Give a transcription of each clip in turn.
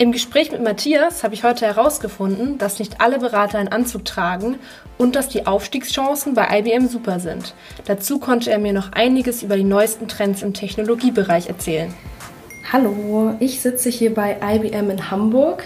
Im Gespräch mit Matthias habe ich heute herausgefunden, dass nicht alle Berater einen Anzug tragen und dass die Aufstiegschancen bei IBM super sind. Dazu konnte er mir noch einiges über die neuesten Trends im Technologiebereich erzählen. Hallo, ich sitze hier bei IBM in Hamburg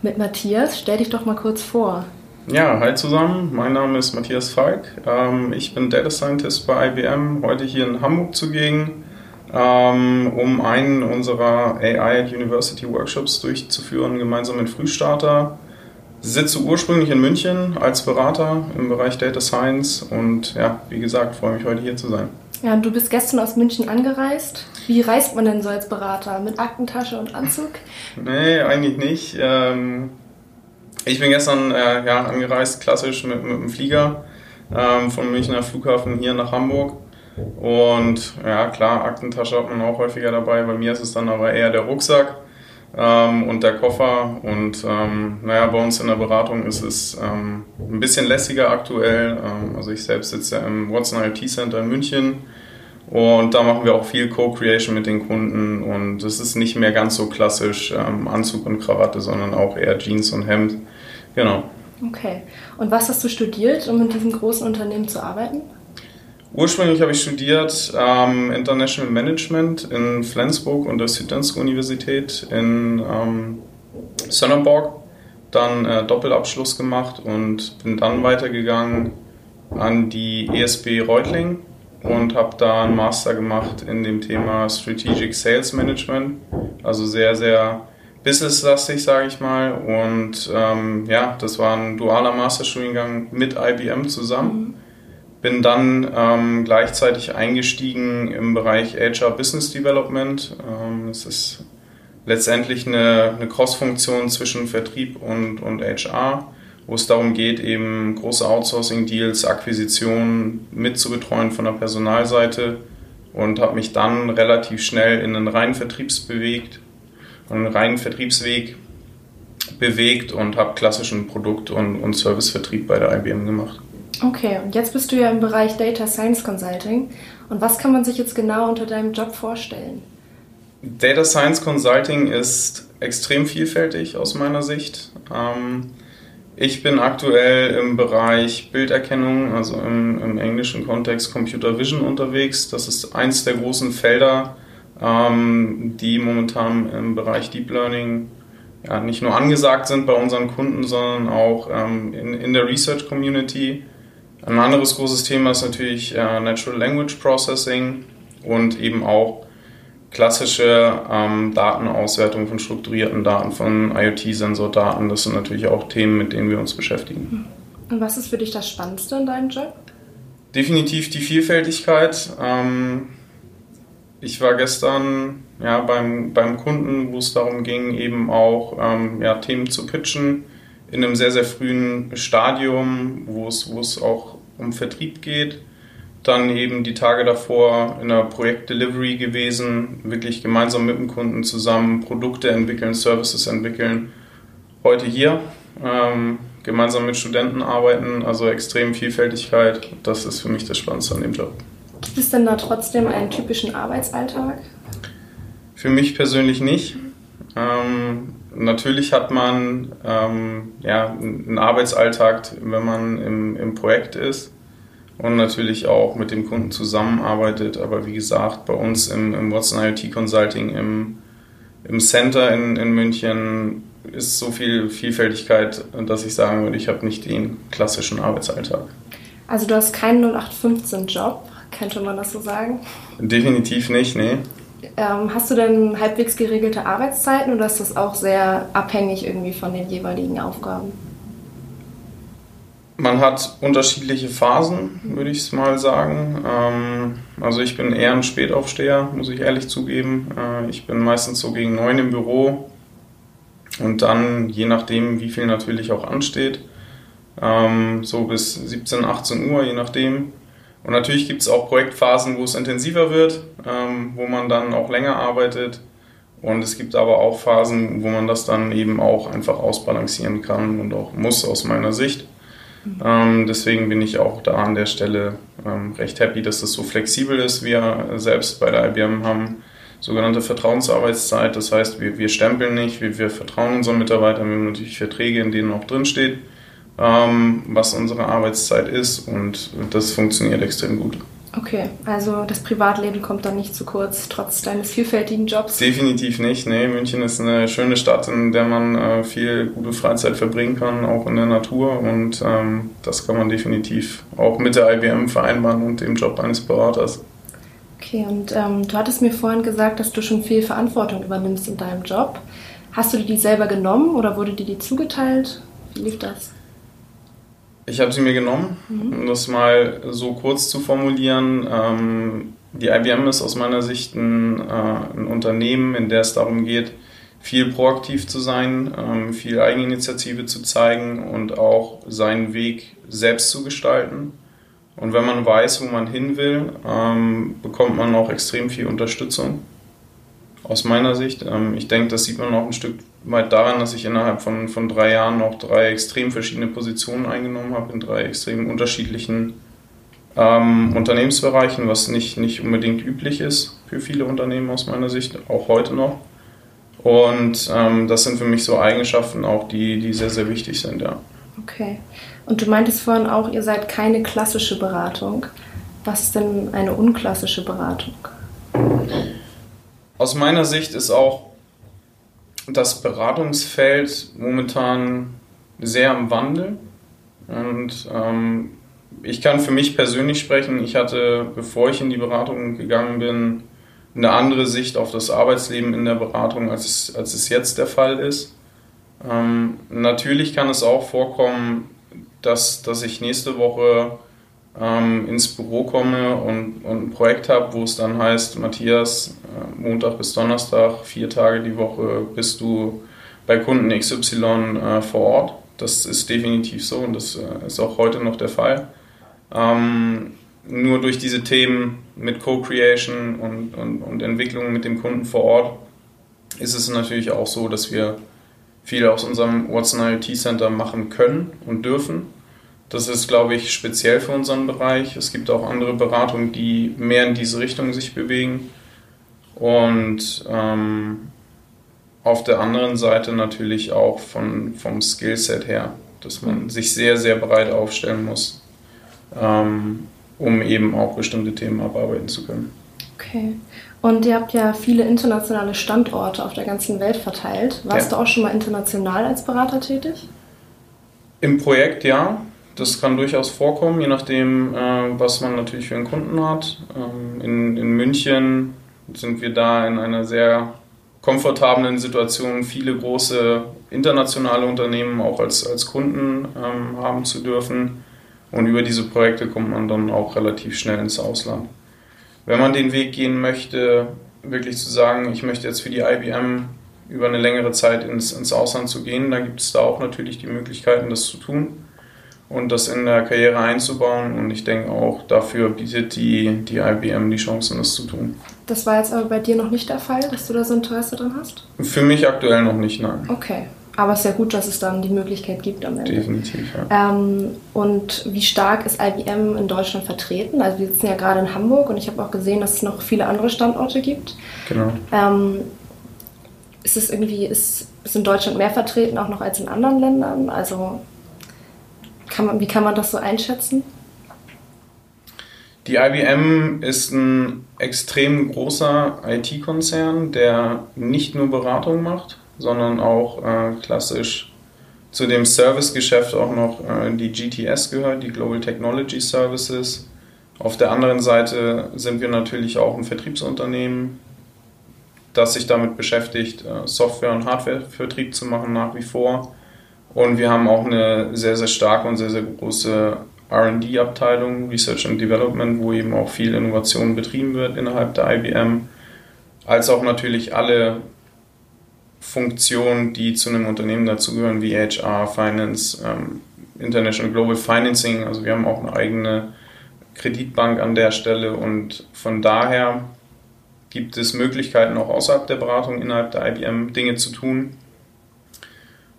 mit Matthias. Stell dich doch mal kurz vor. Ja, hi zusammen. Mein Name ist Matthias Falk. Ähm, ich bin Data Scientist bei IBM, heute hier in Hamburg zugegen um einen unserer AI at University Workshops durchzuführen, gemeinsam mit Frühstarter. Sitze ursprünglich in München als Berater im Bereich Data Science und ja, wie gesagt, freue mich heute hier zu sein. Ja, du bist gestern aus München angereist. Wie reist man denn so als Berater? Mit Aktentasche und Anzug? Nee, eigentlich nicht. Ähm, ich bin gestern äh, ja, angereist, klassisch mit, mit dem Flieger ähm, vom Münchner Flughafen hier nach Hamburg. Und ja, klar, Aktentasche hat man auch häufiger dabei. Bei mir ist es dann aber eher der Rucksack ähm, und der Koffer. Und ähm, naja, bei uns in der Beratung ist es ähm, ein bisschen lässiger aktuell. Ähm, also ich selbst sitze im Watson IT Center in München. Und da machen wir auch viel Co-Creation mit den Kunden. Und es ist nicht mehr ganz so klassisch ähm, Anzug und Krawatte, sondern auch eher Jeans und Hemd. Genau. Okay. Und was hast du studiert, um in diesem großen Unternehmen zu arbeiten? Ursprünglich habe ich studiert ähm, International Management in Flensburg und der Süddanske Universität in ähm, Sönnerborg. Dann äh, Doppelabschluss gemacht und bin dann weitergegangen an die ESB Reutling und habe da einen Master gemacht in dem Thema Strategic Sales Management. Also sehr, sehr businesslastig, sage ich mal. Und ähm, ja, das war ein dualer Masterstudiengang mit IBM zusammen. Bin dann ähm, gleichzeitig eingestiegen im Bereich HR Business Development. Ähm, das ist letztendlich eine, eine Cross-Funktion zwischen Vertrieb und, und HR, wo es darum geht, eben große Outsourcing-Deals, Akquisitionen mitzubetreuen von der Personalseite und habe mich dann relativ schnell in einen reinen Vertriebs bewegt, einen reinen Vertriebsweg bewegt und habe klassischen Produkt- und, und Servicevertrieb bei der IBM gemacht. Okay, und jetzt bist du ja im Bereich Data Science Consulting. Und was kann man sich jetzt genau unter deinem Job vorstellen? Data Science Consulting ist extrem vielfältig aus meiner Sicht. Ähm, ich bin aktuell im Bereich Bilderkennung, also im, im, englischen Kontext Computer Vision unterwegs. Das ist eins der großen Felder, ähm, die momentan im Bereich Deep Learning nicht nur angesagt sind bei unseren Kunden, sondern auch ähm, in, in der Research Community ein anderes großes Thema ist natürlich äh, Natural Language Processing und eben auch klassische ähm, Datenauswertung von strukturierten Daten, von IoT-Sensordaten. Das sind natürlich auch Themen, mit denen wir uns beschäftigen. Und was ist für dich das Spannendste in deinem Job? Definitiv die Vielfältigkeit. Ähm, ich war gestern ja, beim, beim Kunden, wo es darum ging, eben auch ähm, ja, Themen zu pitchen in einem sehr, sehr frühen Stadium, wo es, wo es auch um Vertrieb geht. Dann eben die Tage davor in der Projektdelivery gewesen, wirklich gemeinsam mit dem Kunden zusammen Produkte entwickeln, Services entwickeln. Heute hier ähm, gemeinsam mit Studenten arbeiten, also extrem Vielfältigkeit. Das ist für mich das Spannendste an dem Job. Gibt es denn da trotzdem einen typischen Arbeitsalltag? Für mich persönlich nicht. Ähm, natürlich hat man ähm, ja, einen Arbeitsalltag, wenn man im, im Projekt ist und natürlich auch mit dem Kunden zusammenarbeitet. Aber wie gesagt, bei uns im, im Watson IoT Consulting im, im Center in, in München ist so viel Vielfältigkeit, dass ich sagen würde, ich habe nicht den klassischen Arbeitsalltag. Also du hast keinen 0815-Job, könnte man das so sagen? Definitiv nicht, nee. Ähm, hast du denn halbwegs geregelte Arbeitszeiten oder ist das auch sehr abhängig irgendwie von den jeweiligen Aufgaben? Man hat unterschiedliche Phasen, würde ich es mal sagen. Ähm, also ich bin eher ein Spätaufsteher, muss ich ehrlich zugeben. Äh, ich bin meistens so gegen neun im Büro und dann, je nachdem, wie viel natürlich auch ansteht, ähm, so bis 17, 18 Uhr, je nachdem. Und natürlich gibt es auch Projektphasen, wo es intensiver wird, ähm, wo man dann auch länger arbeitet. Und es gibt aber auch Phasen, wo man das dann eben auch einfach ausbalancieren kann und auch muss aus meiner Sicht. Mhm. Ähm, deswegen bin ich auch da an der Stelle ähm, recht happy, dass das so flexibel ist. Wir selbst bei der IBM haben sogenannte Vertrauensarbeitszeit. Das heißt, wir, wir stempeln nicht, wir, wir vertrauen unseren Mitarbeitern, wir haben natürlich Verträge, in denen auch drin steht, ähm, was unsere Arbeitszeit ist und das funktioniert extrem gut. Okay, also das Privatleben kommt dann nicht zu kurz, trotz deines vielfältigen Jobs? Definitiv nicht. Nee, München ist eine schöne Stadt, in der man äh, viel gute Freizeit verbringen kann, auch in der Natur. Und ähm, das kann man definitiv auch mit der IBM vereinbaren und dem Job eines Beraters. Okay, und ähm, du hattest mir vorhin gesagt, dass du schon viel Verantwortung übernimmst in deinem Job. Hast du dir die selber genommen oder wurde dir die zugeteilt? Wie lief das? Ich habe sie mir genommen, mhm. um das mal so kurz zu formulieren. Ähm, die IBM ist aus meiner Sicht ein, äh, ein, Unternehmen, in der es darum geht, viel proaktiv zu sein, ähm, viel Eigeninitiative zu zeigen und auch seinen Weg selbst zu gestalten. Und wenn man weiß, wo man hin will, ähm, bekommt man auch extrem viel Unterstützung. Aus meiner Sicht. Ähm, ich denke, das sieht man auch ein Stück weit daran, dass ich innerhalb von, von drei Jahren noch drei extrem verschiedene Positionen eingenommen habe in drei extrem unterschiedlichen ähm, Unternehmensbereichen, was nicht, nicht unbedingt üblich ist für viele Unternehmen aus meiner Sicht, auch heute noch. Und ähm, das sind für mich so Eigenschaften auch, die, die sehr, sehr wichtig sind, ja. Okay. Und du meintest vorhin auch, ihr seid keine klassische Beratung. Was ist denn eine unklassische Beratung? Aus meiner Sicht ist auch das Beratungsfeld momentan sehr am Wandel. Und ähm, ich kann für mich persönlich sprechen. Ich hatte, bevor ich in die Beratung gegangen bin, eine andere Sicht auf das Arbeitsleben in der Beratung, als es, als es jetzt der Fall ist. Ähm, natürlich kann es auch vorkommen, dass, dass ich nächste Woche ähm, ins Büro komme und, und ein Projekt habe, wo es dann heißt, Matthias, äh, Montag bis Donnerstag, vier Tage die Woche bist du bei Kunden XY äh, vor Ort. Das ist definitiv so und das äh, ist auch heute noch der Fall. Ähm, nur durch diese Themen mit Co-Creation und, und, und Entwicklung mit dem Kunden vor Ort ist es natürlich auch so, dass wir viel aus unserem Watson IoT Center machen können und dürfen das ist, glaube ich, speziell für unseren Bereich. Es gibt auch andere Beratungen, die mehr in diese Richtung sich bewegen. Und ähm, auf der anderen Seite natürlich auch von, vom Skillset her, dass man sich sehr, sehr breit aufstellen muss, ähm, um eben auch bestimmte Themen abarbeiten zu können. Okay. Und ihr habt ja viele internationale Standorte auf der ganzen Welt verteilt. Warst ja. du auch schon mal international als Berater tätig? Im Projekt ja. Das kann durchaus vorkommen, je nachdem, äh, was man natürlich für einen Kunden hat. Ähm, in, in München sind wir da in einer sehr komfortablen Situation, viele große internationale Unternehmen auch als, als Kunden ähm, haben zu dürfen. Und über diese Projekte kommt man dann auch relativ schnell ins Ausland. Wenn man den Weg gehen möchte, wirklich zu sagen, ich möchte jetzt für die IBM über eine längere Zeit ins, ins Ausland zu gehen, da gibt es da auch natürlich die Möglichkeiten, das zu tun und das in der Karriere einzubauen. Und ich denke auch, dafür bietet die, die IBM die Chancen, das zu tun. Das war jetzt aber bei dir noch nicht der Fall, dass du da so Interesse dran hast? Für mich aktuell noch nicht, nein. Okay. Aber es ist ja gut, dass es dann die Möglichkeit gibt am Ende. Definitiv, ja. Ähm, und wie stark ist IBM in Deutschland vertreten? Also wir sitzen ja gerade in Hamburg und ich habe auch gesehen, dass es noch viele andere Standorte gibt. Genau. Ähm, ist es irgendwie, ist, ist in Deutschland mehr vertreten auch noch als in anderen Ländern? Also kann man, wie kann man das so einschätzen? Die IBM ist ein extrem großer IT-Konzern, der nicht nur Beratung macht, sondern auch äh, klassisch zu dem Servicegeschäft auch noch äh, die GTS gehört, die Global Technology Services. Auf der anderen Seite sind wir natürlich auch ein Vertriebsunternehmen, das sich damit beschäftigt, äh, Software- und Hardwarevertrieb zu machen nach wie vor. Und wir haben auch eine sehr, sehr starke und sehr, sehr große RD-Abteilung, Research and Development, wo eben auch viel Innovation betrieben wird innerhalb der IBM, als auch natürlich alle Funktionen, die zu einem Unternehmen dazugehören, wie HR, Finance, ähm, International Global Financing. Also wir haben auch eine eigene Kreditbank an der Stelle und von daher gibt es Möglichkeiten auch außerhalb der Beratung innerhalb der IBM Dinge zu tun.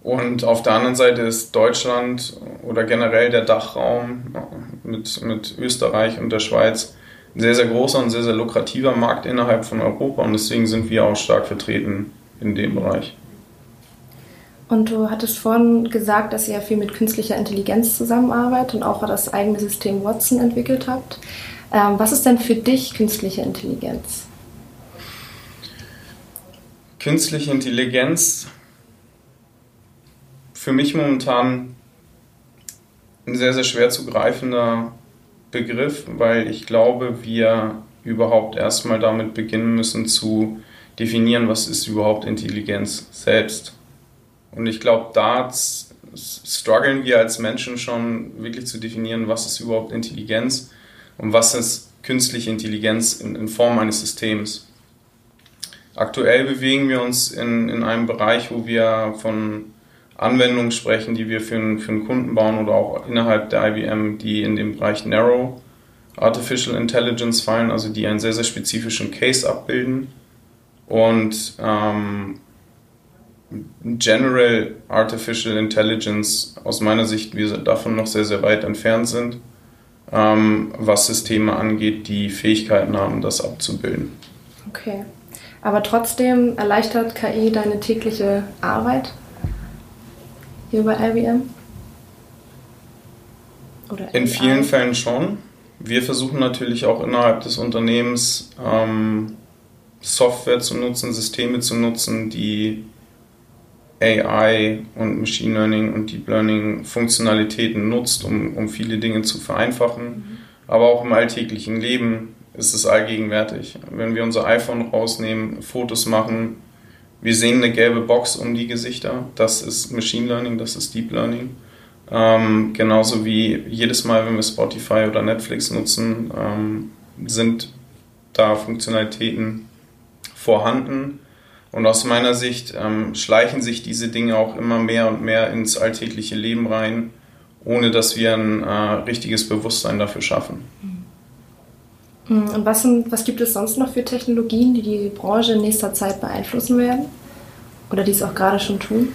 Und auf der anderen Seite ist Deutschland oder generell der Dachraum mit, mit Österreich und der Schweiz ein sehr, sehr großer und sehr, sehr lukrativer Markt innerhalb von Europa und deswegen sind wir auch stark vertreten in dem Bereich. Und du hattest vorhin gesagt, dass ihr ja viel mit künstlicher Intelligenz zusammenarbeitet und auch das eigene System Watson entwickelt habt. Ähm, was ist denn für dich künstliche Intelligenz? Künstliche Intelligenz für mich momentan ein sehr, sehr schwer zu greifender Begriff, weil ich glaube, wir überhaupt erstmal damit beginnen müssen zu definieren, was ist überhaupt Intelligenz selbst. Und ich glaube, da strugglen wir als Menschen schon wirklich zu definieren, was ist überhaupt Intelligenz und was ist künstliche Intelligenz in, in Form eines Systems. Aktuell bewegen wir uns in, in einem Bereich, wo wir von Anwendungen sprechen, die wir für einen, für einen Kunden bauen oder auch innerhalb der IBM, die in dem Bereich Narrow Artificial Intelligence fallen, also die einen sehr, sehr spezifischen Case abbilden. Und ähm, General Artificial Intelligence aus meiner Sicht wir davon noch sehr, sehr weit entfernt sind, ähm, was Systeme angeht, die Fähigkeiten haben, das abzubilden. Okay. Aber trotzdem erleichtert KI deine tägliche Arbeit? Hier bei IBM? Oder In vielen Fällen schon. Wir versuchen natürlich auch innerhalb des Unternehmens ähm, Software zu nutzen, Systeme zu nutzen, die AI und Machine Learning und Deep Learning Funktionalitäten nutzt, um, um viele Dinge zu vereinfachen. Mhm. Aber auch im alltäglichen Leben ist es allgegenwärtig. Wenn wir unser iPhone rausnehmen, Fotos machen, wir sehen eine gelbe Box um die Gesichter. Das ist Machine Learning, das ist Deep Learning. Ähm, genauso wie jedes Mal, wenn wir Spotify oder Netflix nutzen, ähm, sind da Funktionalitäten vorhanden. Und aus meiner Sicht ähm, schleichen sich diese Dinge auch immer mehr und mehr ins alltägliche Leben rein, ohne dass wir ein äh, richtiges Bewusstsein dafür schaffen. Hm, und was, sind, was gibt es sonst noch für Technologien, die die Branche in nächster Zeit beeinflussen werden? Oder die es auch gerade schon tun?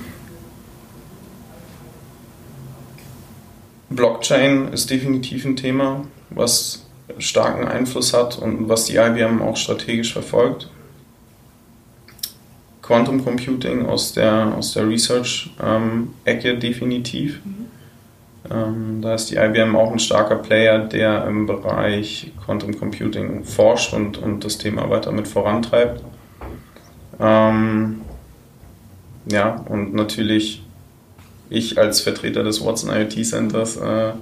Blockchain ist definitiv ein Thema, was starken Einfluss hat und was die IBM auch strategisch verfolgt. Quantum Computing aus der, aus der Research-Ecke ähm, definitiv. Mhm. Ähm, da ist die IBM auch ein starker Player, der im Bereich Quantum Computing forscht und, und das Thema weiter mit vorantreibt. Ähm, ja, und natürlich ich als Vertreter des Watson IoT Centers äh,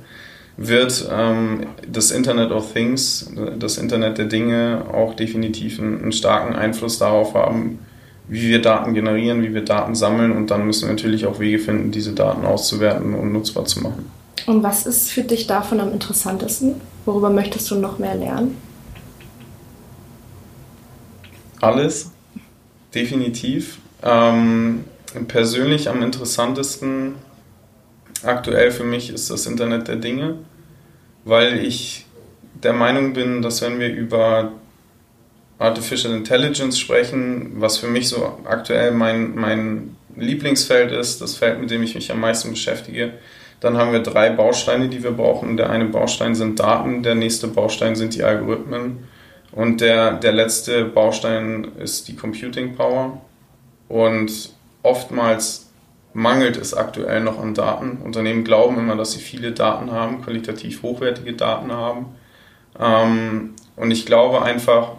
wird ähm, das Internet of Things, das Internet der Dinge auch definitiv einen, einen starken Einfluss darauf haben, wie wir Daten generieren, wie wir Daten sammeln und dann müssen wir natürlich auch Wege finden, diese Daten auszuwerten und nutzbar zu machen. Und was ist für dich davon am interessantesten? Worüber möchtest du noch mehr lernen? Alles, definitiv. Ähm, persönlich am interessantesten aktuell für mich ist das Internet der Dinge, weil ich der Meinung bin, dass wenn wir über Artificial Intelligence sprechen, was für mich so aktuell mein, mein Lieblingsfeld ist, das Feld, mit dem ich mich am meisten beschäftige, dann haben wir drei Bausteine, die wir brauchen. Der eine Baustein sind Daten, der nächste Baustein sind die Algorithmen und der, der letzte Baustein ist die Computing Power. Und oftmals mangelt es aktuell noch an Daten. Unternehmen glauben immer, dass sie viele Daten haben, qualitativ hochwertige Daten haben. Ähm, und ich glaube einfach,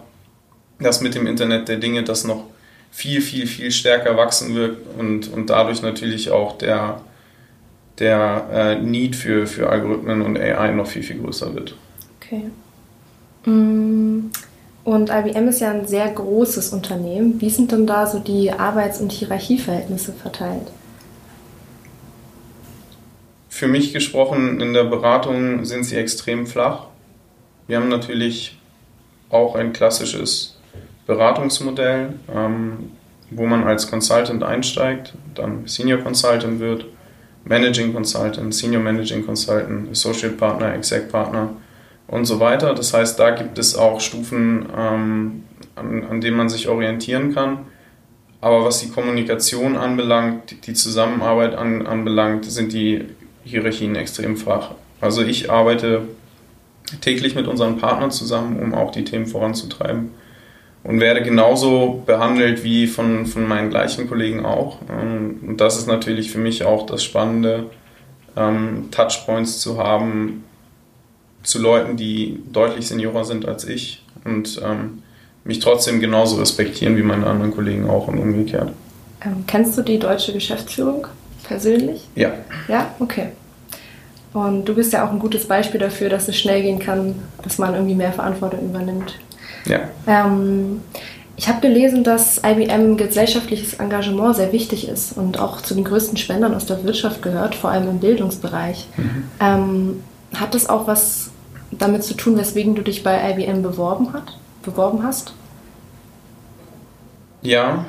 dass mit dem Internet der Dinge das noch viel, viel, viel stärker wachsen wird und, und dadurch natürlich auch der, der äh, Need für, für Algorithmen und AI noch viel, viel größer wird. Okay. Mm, und IBM ist ja ein sehr großes Unternehmen. Wie sind denn da so die Arbeits- und Hierarchieverhältnisse verteilt? Für mich gesprochen, in der Beratung sind sie extrem flach. Wir haben natürlich auch ein klassisches Beratungsmodell, ähm, wo man als Consultant einsteigt, dann Senior Consultant wird, Managing Consultant, Senior Managing Consultant, Associate Partner, Exec Partner und so weiter. Das heißt, da gibt es auch Stufen, ähm, an, an denen man sich orientieren kann. Aber was die Kommunikation anbelangt, die Zusammenarbeit an, anbelangt, sind die Hierarchien extrem flach. Also ich arbeite täglich mit unseren Partnern zusammen, um auch die Themen voranzutreiben. Und werde genauso behandelt wie von, von meinen gleichen Kollegen auch. Ähm, und das ist natürlich für mich auch das Spannende, ähm, Touchpoints zu haben zu Leuten, die deutlich seniorer sind als ich und ähm, mich trotzdem genauso respektieren wie meine anderen Kollegen auch und umgekehrt. Ähm, kennst du die deutsche Geschäftsführung persönlich? Ja. Ja, okay. Und du bist ja auch ein gutes Beispiel dafür, dass es schnell gehen kann, dass man irgendwie mehr Verantwortung übernimmt. Ja. Ähm, ich habe gelesen, dass IBM gesellschaftliches Engagement sehr wichtig ist und auch zu den größten Spendern aus der Wirtschaft gehört, vor allem im Bildungsbereich. Mhm. Ähm, hat das auch was damit zu tun, weswegen du dich bei IBM beworben, hat, beworben hast? Ja,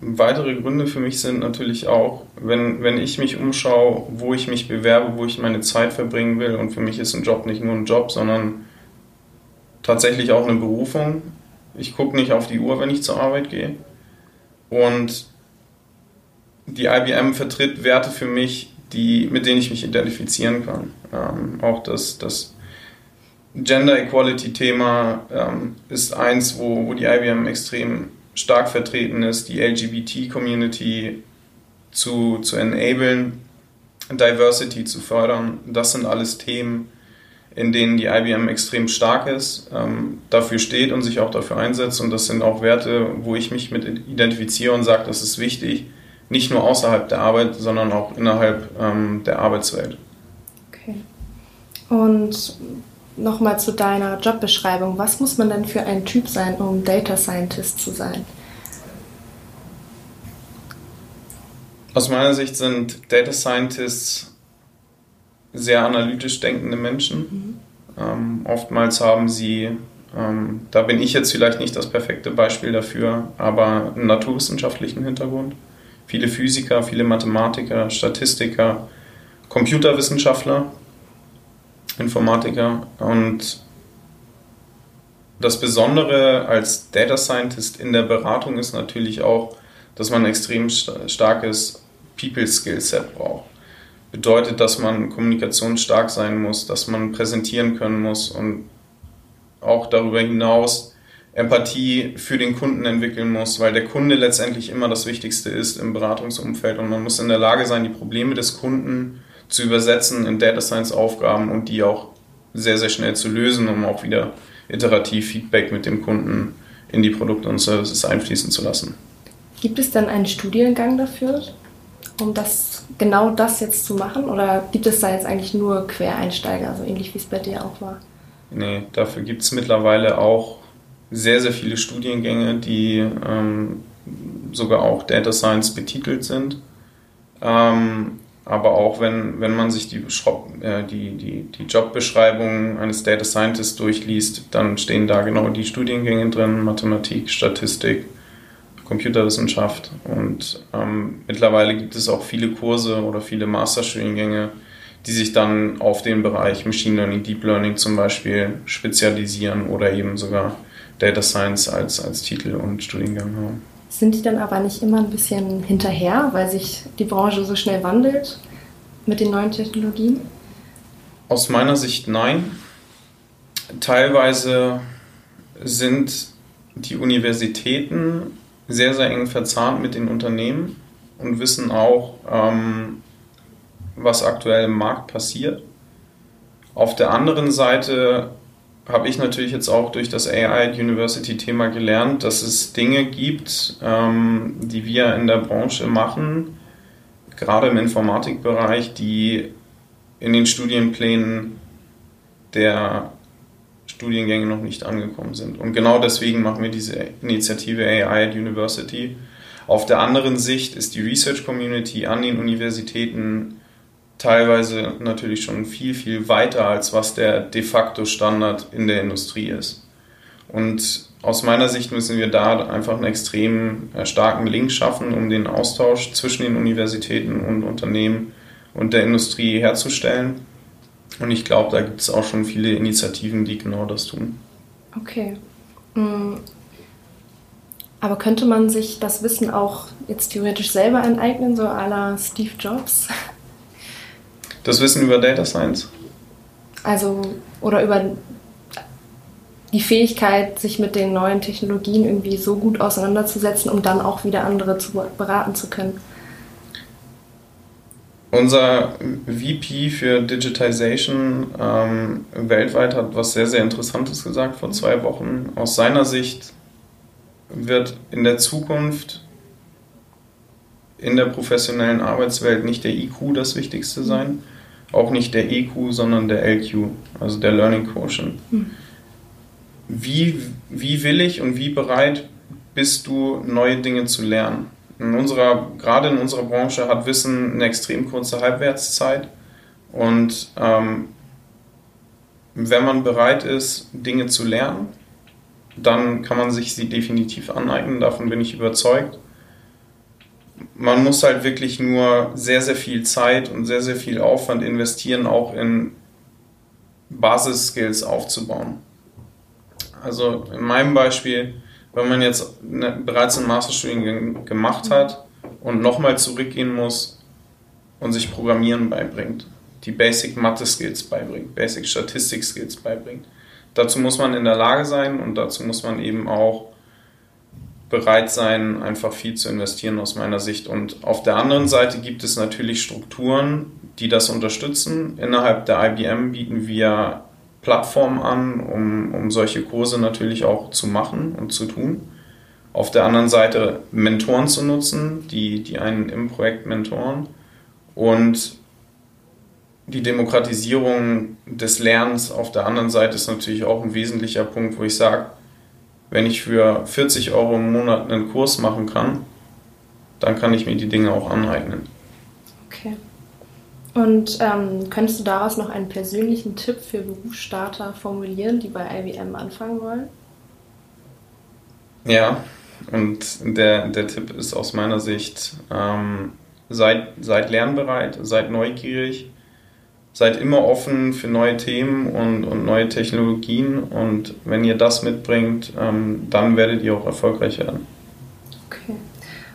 weitere Gründe für mich sind natürlich auch, wenn, wenn ich mich umschaue, wo ich mich bewerbe, wo ich meine Zeit verbringen will. Und für mich ist ein Job nicht nur ein Job, sondern tatsächlich auch eine Berufung. Ich gucke nicht auf die Uhr, wenn ich zur Arbeit gehe. Und die IBM vertritt Werte für mich, die, mit denen ich mich identifizieren kann. Ähm, auch das, das Gender Equality Thema ähm, ist eins, wo, wo die IBM extrem stark vertreten ist, die LGBT-Community zu, zu enablen, Diversity zu fördern. Das sind alles Themen, in denen die IBM extrem stark ist, ähm, dafür steht und sich auch dafür einsetzt. Und das sind auch Werte, wo ich mich mit identifiziere und sage, das ist wichtig, nicht nur außerhalb der Arbeit, sondern auch innerhalb ähm, der Arbeitswelt. Okay. Und nochmal zu deiner Jobbeschreibung. Was muss man denn für ein Typ sein, um Data Scientist zu sein? Aus meiner Sicht sind Data Scientists sehr analytisch denkende Menschen. Mhm. Ähm, oftmals haben sie, ähm, da bin ich jetzt vielleicht nicht das perfekte Beispiel dafür, aber einen naturwissenschaftlichen Hintergrund. Viele Physiker, viele Mathematiker, Statistiker, Computerwissenschaftler Informatiker. Und das Besondere als Data Scientist in der Beratung ist natürlich auch, dass man ein extrem starkes People-Skill-Set braucht. Bedeutet, dass man kommunikationsstark sein muss, dass man präsentieren können muss und auch darüber hinaus Empathie für den Kunden entwickeln muss, weil der Kunde letztendlich immer das Wichtigste ist im Beratungsumfeld und man muss in der Lage sein, die Probleme des Kunden zu übersetzen in Data Science Aufgaben und die auch sehr, sehr schnell zu lösen, um auch wieder iterativ Feedback mit dem Kunden in die Produkte und Services einfließen zu lassen. Gibt es dann einen Studiengang dafür, um das genau das jetzt zu machen? Oder gibt es da jetzt eigentlich nur Quereinsteiger, so ähnlich wie es bei dir auch war? Nee, dafür gibt es mittlerweile auch sehr, sehr viele Studiengänge, die ähm, sogar auch Data Science betitelt sind. Ähm, aber auch wenn, wenn man sich die, äh, die, die, die Jobbeschreibung eines Data Scientists durchliest, dann stehen da genau die Studiengänge drin, Mathematik, Statistik, Computerwissenschaft. Und ähm, mittlerweile gibt es auch viele Kurse oder viele Masterstudiengänge, die sich dann auf den Bereich Machine Learning, Deep Learning zum Beispiel spezialisieren oder eben sogar Data Science als, als Titel und Studiengang haben. Sind die dann aber nicht immer ein bisschen hinterher, weil sich die Branche so schnell wandelt mit den neuen Technologien? Aus meiner Sicht nein. Teilweise sind die Universitäten sehr, sehr eng verzahnt mit den Unternehmen und wissen auch, ähm, was aktuell im Markt passiert. Auf der anderen Seite habe ich natürlich jetzt auch durch das AI University Thema gelernt, dass es Dinge gibt, ähm, die wir in der Branche machen, gerade im Informatikbereich, die in den Studienplänen der Studiengänge noch nicht angekommen sind. Und genau deswegen machen wir diese Initiative AI University. Auf der anderen Sicht ist die Research Community an den Universitäten teilweise natürlich schon viel, viel weiter, als was der de facto Standard in der Industrie ist. Und aus meiner Sicht müssen wir da einfach einen extrem äh, starken Link schaffen, um den Austausch zwischen den Universitäten und Unternehmen und der Industrie herzustellen. Und ich glaube, da gibt es auch schon viele Initiativen, die genau das tun. Okay. Mm. Aber könnte man sich das Wissen auch jetzt theoretisch selber aneignen, so à la Steve Jobs? Das Wissen über Data Science? Also, oder über die Fähigkeit, sich mit den neuen Technologien irgendwie so gut auseinanderzusetzen, um dann auch wieder andere zu beraten zu können. Unser VP für Digitization ähm, weltweit hat was sehr, sehr Interessantes gesagt vor zwei Wochen. Aus seiner Sicht wird in der Zukunft in der professionellen Arbeitswelt nicht der IQ das Wichtigste sein, auch nicht der EQ, sondern der LQ, also der Learning Quotient. Mhm. Wie, wie willig und wie bereit bist du, neue Dinge zu lernen? In unserer, gerade in unserer Branche hat Wissen eine extrem kurze Halbwertszeit. Und ähm, wenn man bereit ist, Dinge zu lernen, dann kann man sich sie definitiv aneignen, davon bin ich überzeugt. Man muss halt wirklich nur sehr, sehr viel Zeit und sehr, sehr viel Aufwand investieren, auch in Basisskills aufzubauen. Also in meinem Beispiel, wenn man jetzt eine, bereits ein Masterstudiengang gemacht hat und nochmal zurückgehen muss und sich Programmieren beibringt, die Basic Mathe Skills beibringt, Basic Statistik Skills beibringt. Dazu muss man in der Lage sein und dazu muss man eben auch bereit sein, einfach viel zu investieren aus meiner Sicht. Und auf der anderen Seite gibt es natürlich Strukturen, die das unterstützen. Innerhalb der IBM bieten wir Plattformen an, um, um solche Kurse natürlich auch zu machen und zu tun. Auf der anderen Seite Mentoren zu nutzen, die, die einen im Projekt mentoren. Und die Demokratisierung des Lernens auf der anderen Seite ist natürlich auch ein wesentlicher Punkt, wo ich sage, wenn ich für 40 Euro im Monat einen Kurs machen kann, dann kann ich mir die Dinge auch aneignen. Okay. Und ähm, könntest du daraus noch einen persönlichen Tipp für Berufsstarter formulieren, die bei IBM anfangen wollen? Ja, und der, der Tipp ist aus meiner Sicht, ähm, seid, seid lernbereit, seid neugierig, seid immer offen für neue Themen und, und neue Technologien und wenn ihr das mitbringt, ähm, dann werdet ihr auch erfolgreich werden. Okay.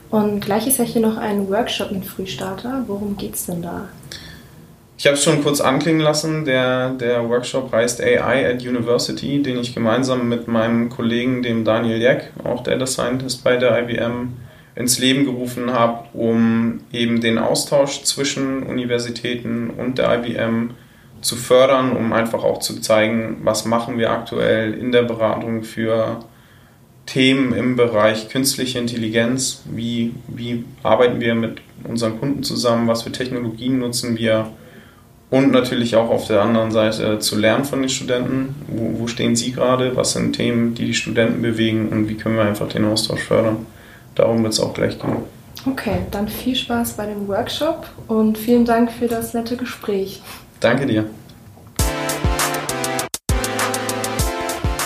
Und gleich ist ja hier noch ein Workshop mit Frühstarter. Worum geht es denn da? Ich habe es schon kurz anklingen lassen. Der, der Workshop heißt AI at University, den ich gemeinsam mit meinem Kollegen, dem Daniel Jeck, auch Data Scientist bei der IBM, ins Leben gerufen habe, um eben den Austausch zwischen Universitäten und der IBM zu fördern, um einfach auch zu zeigen, was machen wir aktuell in der Beratung für Themen im Bereich künstliche Intelligenz, wie, wie arbeiten wir mit unseren Kunden zusammen, was für Technologien nutzen wir und natürlich auch auf der anderen Seite zu lernen von den Studenten, wo, wo stehen sie gerade, was sind Themen, die die Studenten bewegen und wie können wir einfach den Austausch fördern darum wird es auch gleich gehen. Okay, dann viel Spaß bei dem Workshop und vielen Dank für das nette Gespräch. Danke dir.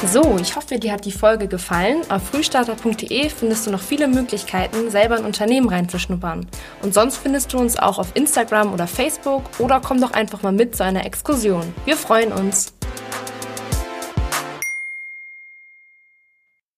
So, ich hoffe, dir hat die Folge gefallen. Auf frühstarter.de findest du noch viele Möglichkeiten, selber in Unternehmen reinzuschnuppern. Und sonst findest du uns auch auf Instagram oder Facebook oder komm doch einfach mal mit zu einer Exkursion. Wir freuen uns.